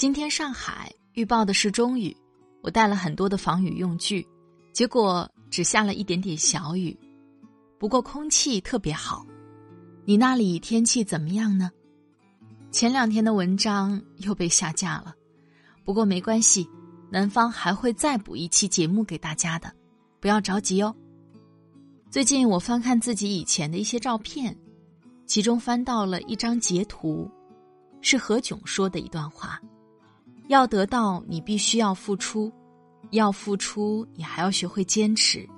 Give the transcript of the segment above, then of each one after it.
今天上海预报的是中雨，我带了很多的防雨用具，结果只下了一点点小雨。不过空气特别好，你那里天气怎么样呢？前两天的文章又被下架了，不过没关系，南方还会再补一期节目给大家的，不要着急哦。最近我翻看自己以前的一些照片，其中翻到了一张截图，是何炅说的一段话。要得到，你必须要付出；要付出，你还要学会坚持。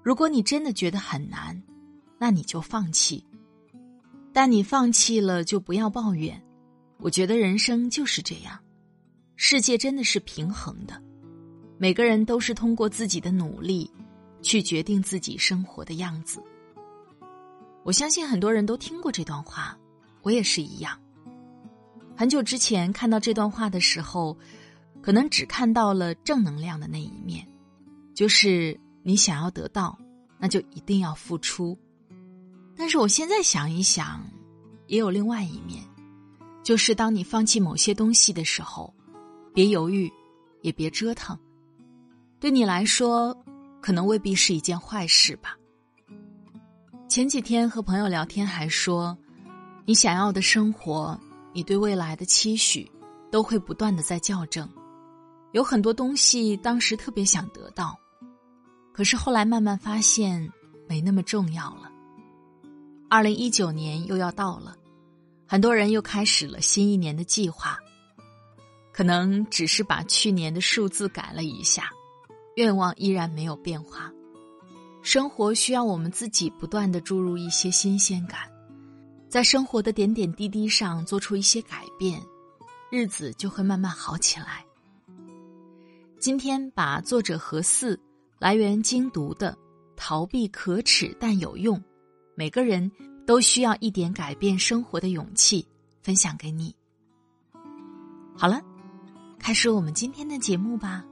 如果你真的觉得很难，那你就放弃。但你放弃了，就不要抱怨。我觉得人生就是这样，世界真的是平衡的。每个人都是通过自己的努力，去决定自己生活的样子。我相信很多人都听过这段话，我也是一样。很久之前看到这段话的时候，可能只看到了正能量的那一面，就是你想要得到，那就一定要付出。但是我现在想一想，也有另外一面，就是当你放弃某些东西的时候，别犹豫，也别折腾，对你来说，可能未必是一件坏事吧。前几天和朋友聊天还说，你想要的生活。你对未来的期许，都会不断的在校正。有很多东西当时特别想得到，可是后来慢慢发现没那么重要了。二零一九年又要到了，很多人又开始了新一年的计划，可能只是把去年的数字改了一下，愿望依然没有变化。生活需要我们自己不断的注入一些新鲜感。在生活的点点滴滴上做出一些改变，日子就会慢慢好起来。今天把作者何四、来源精读的“逃避可耻但有用”，每个人都需要一点改变生活的勇气，分享给你。好了，开始我们今天的节目吧。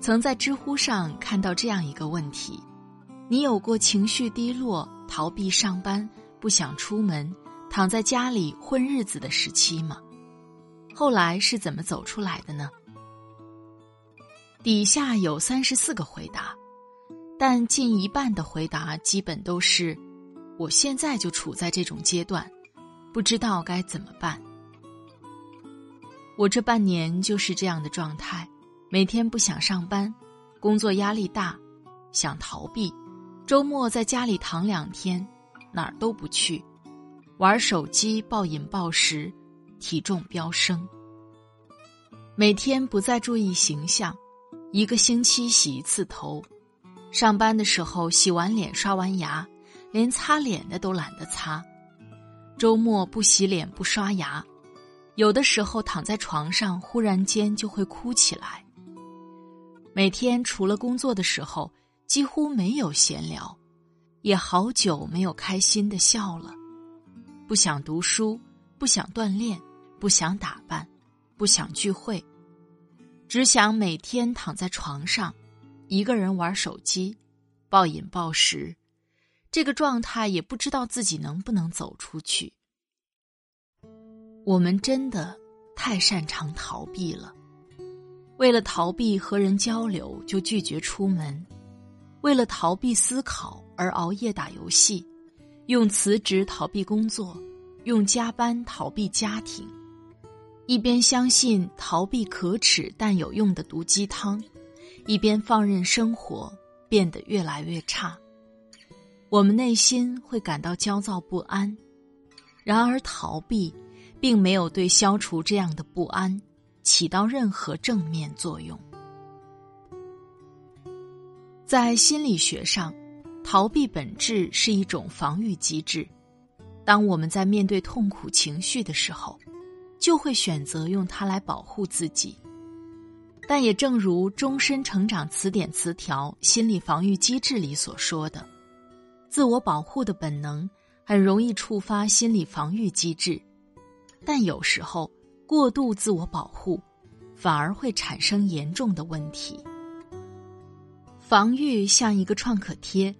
曾在知乎上看到这样一个问题。你有过情绪低落、逃避上班、不想出门、躺在家里混日子的时期吗？后来是怎么走出来的呢？底下有三十四个回答，但近一半的回答基本都是：“我现在就处在这种阶段，不知道该怎么办。”我这半年就是这样的状态，每天不想上班，工作压力大，想逃避。周末在家里躺两天，哪儿都不去，玩手机、暴饮暴食，体重飙升。每天不再注意形象，一个星期洗一次头，上班的时候洗完脸、刷完牙，连擦脸的都懒得擦。周末不洗脸、不刷牙，有的时候躺在床上，忽然间就会哭起来。每天除了工作的时候。几乎没有闲聊，也好久没有开心的笑了。不想读书，不想锻炼，不想打扮，不想聚会，只想每天躺在床上，一个人玩手机，暴饮暴食。这个状态也不知道自己能不能走出去。我们真的太擅长逃避了，为了逃避和人交流，就拒绝出门。为了逃避思考而熬夜打游戏，用辞职逃避工作，用加班逃避家庭，一边相信逃避可耻但有用的毒鸡汤，一边放任生活变得越来越差。我们内心会感到焦躁不安，然而逃避并没有对消除这样的不安起到任何正面作用。在心理学上，逃避本质是一种防御机制。当我们在面对痛苦情绪的时候，就会选择用它来保护自己。但也正如《终身成长词典》词条“心理防御机制”里所说的。自我保护的本能很容易触发心理防御机制，但有时候过度自我保护反而会产生严重的问题。防御像一个创可贴，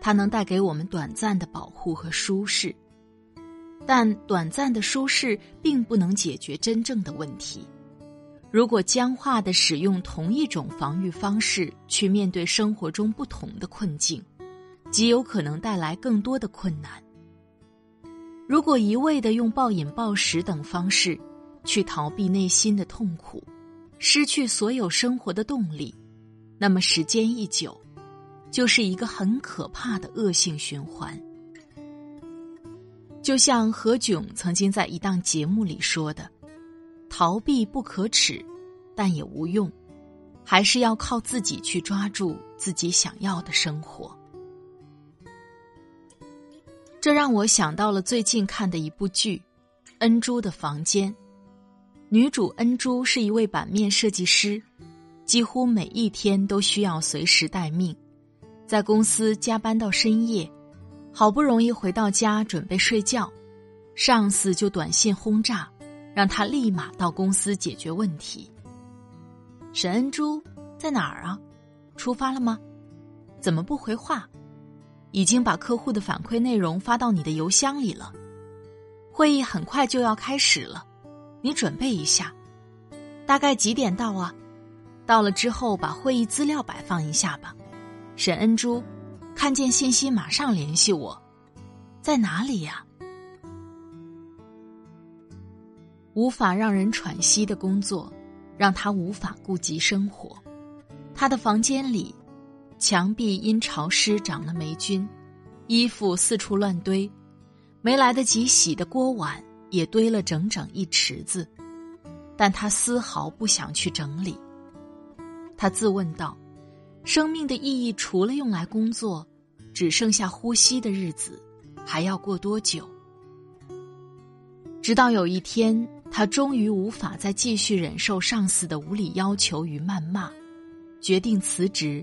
它能带给我们短暂的保护和舒适，但短暂的舒适并不能解决真正的问题。如果僵化的使用同一种防御方式去面对生活中不同的困境。极有可能带来更多的困难。如果一味的用暴饮暴食等方式去逃避内心的痛苦，失去所有生活的动力，那么时间一久，就是一个很可怕的恶性循环。就像何炅曾经在一档节目里说的：“逃避不可耻，但也无用，还是要靠自己去抓住自己想要的生活。”这让我想到了最近看的一部剧《恩珠的房间》。女主恩珠是一位版面设计师，几乎每一天都需要随时待命，在公司加班到深夜，好不容易回到家准备睡觉，上司就短信轰炸，让他立马到公司解决问题。沈恩珠在哪儿啊？出发了吗？怎么不回话？已经把客户的反馈内容发到你的邮箱里了，会议很快就要开始了，你准备一下，大概几点到啊？到了之后把会议资料摆放一下吧。沈恩珠，看见信息马上联系我，在哪里呀？无法让人喘息的工作，让他无法顾及生活。他的房间里。墙壁因潮湿长了霉菌，衣服四处乱堆，没来得及洗的锅碗也堆了整整一池子，但他丝毫不想去整理。他自问道：“生命的意义除了用来工作，只剩下呼吸的日子，还要过多久？”直到有一天，他终于无法再继续忍受上司的无理要求与谩骂，决定辞职。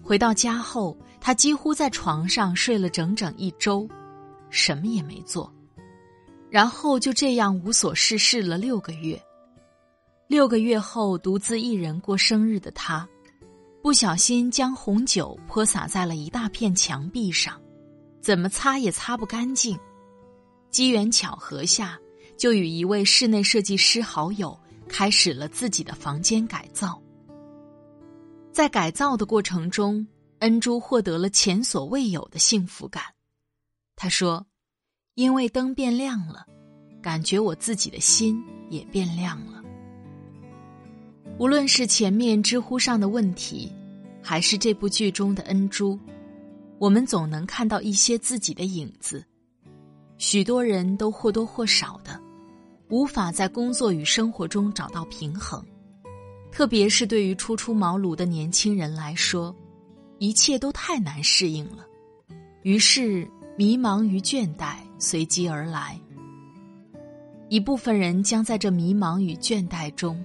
回到家后，他几乎在床上睡了整整一周，什么也没做，然后就这样无所事事了六个月。六个月后，独自一人过生日的他，不小心将红酒泼洒在了一大片墙壁上，怎么擦也擦不干净。机缘巧合下，就与一位室内设计师好友开始了自己的房间改造。在改造的过程中，恩珠获得了前所未有的幸福感。他说：“因为灯变亮了，感觉我自己的心也变亮了。”无论是前面知乎上的问题，还是这部剧中的恩珠，我们总能看到一些自己的影子。许多人都或多或少的，无法在工作与生活中找到平衡。特别是对于初出茅庐的年轻人来说，一切都太难适应了，于是迷茫与倦怠随即而来。一部分人将在这迷茫与倦怠中，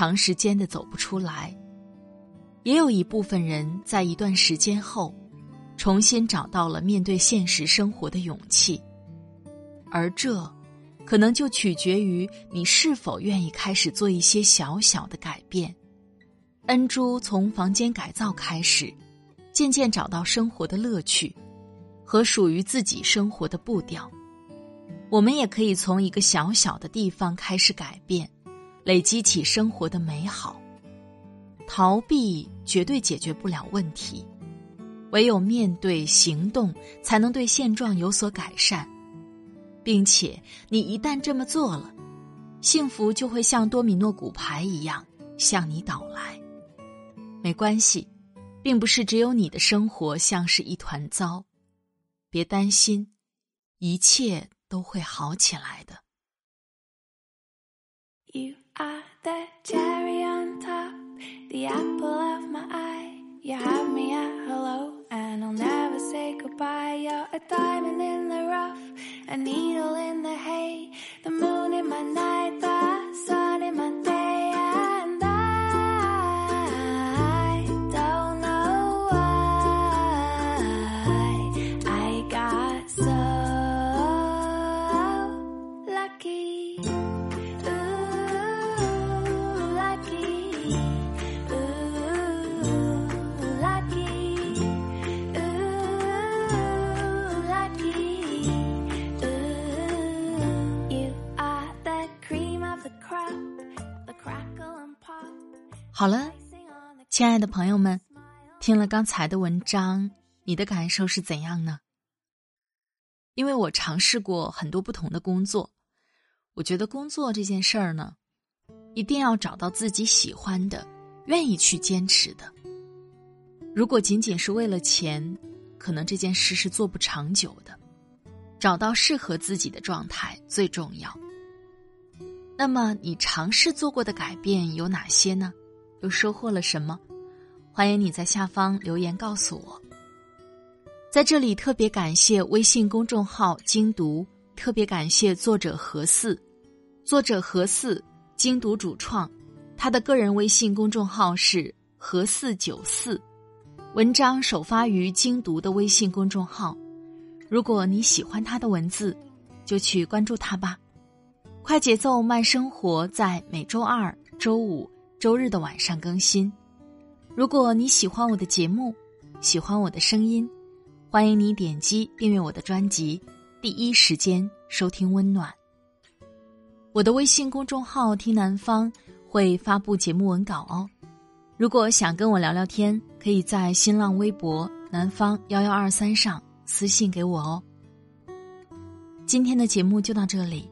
长时间的走不出来；也有一部分人在一段时间后，重新找到了面对现实生活的勇气，而这。可能就取决于你是否愿意开始做一些小小的改变。恩珠从房间改造开始，渐渐找到生活的乐趣和属于自己生活的步调。我们也可以从一个小小的地方开始改变，累积起生活的美好。逃避绝对解决不了问题，唯有面对行动，才能对现状有所改善。并且你一旦这么做了，幸福就会像多米诺骨牌一样向你倒来。没关系，并不是只有你的生活像是一团糟，别担心，一切都会好起来的。You are the cherry on top, the apple of my eye. You have me at hello, and I'll never say goodbye. You're a diamond in the rough, a needle in the hay, the moon in my night, 好了，亲爱的朋友们，听了刚才的文章，你的感受是怎样呢？因为我尝试过很多不同的工作，我觉得工作这件事儿呢，一定要找到自己喜欢的、愿意去坚持的。如果仅仅是为了钱，可能这件事是做不长久的。找到适合自己的状态最重要。那么，你尝试做过的改变有哪些呢？又收获了什么？欢迎你在下方留言告诉我。在这里特别感谢微信公众号“精读”，特别感谢作者何四，作者何四，精读主创，他的个人微信公众号是何四九四，文章首发于精读的微信公众号。如果你喜欢他的文字，就去关注他吧。快节奏慢生活在每周二、周五、周日的晚上更新。如果你喜欢我的节目，喜欢我的声音，欢迎你点击订阅我的专辑，第一时间收听温暖。我的微信公众号“听南方”会发布节目文稿哦。如果想跟我聊聊天，可以在新浪微博“南方幺幺二三”上私信给我哦。今天的节目就到这里，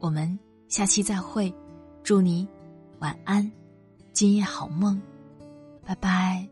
我们下期再会。祝你晚安，今夜好梦，拜拜。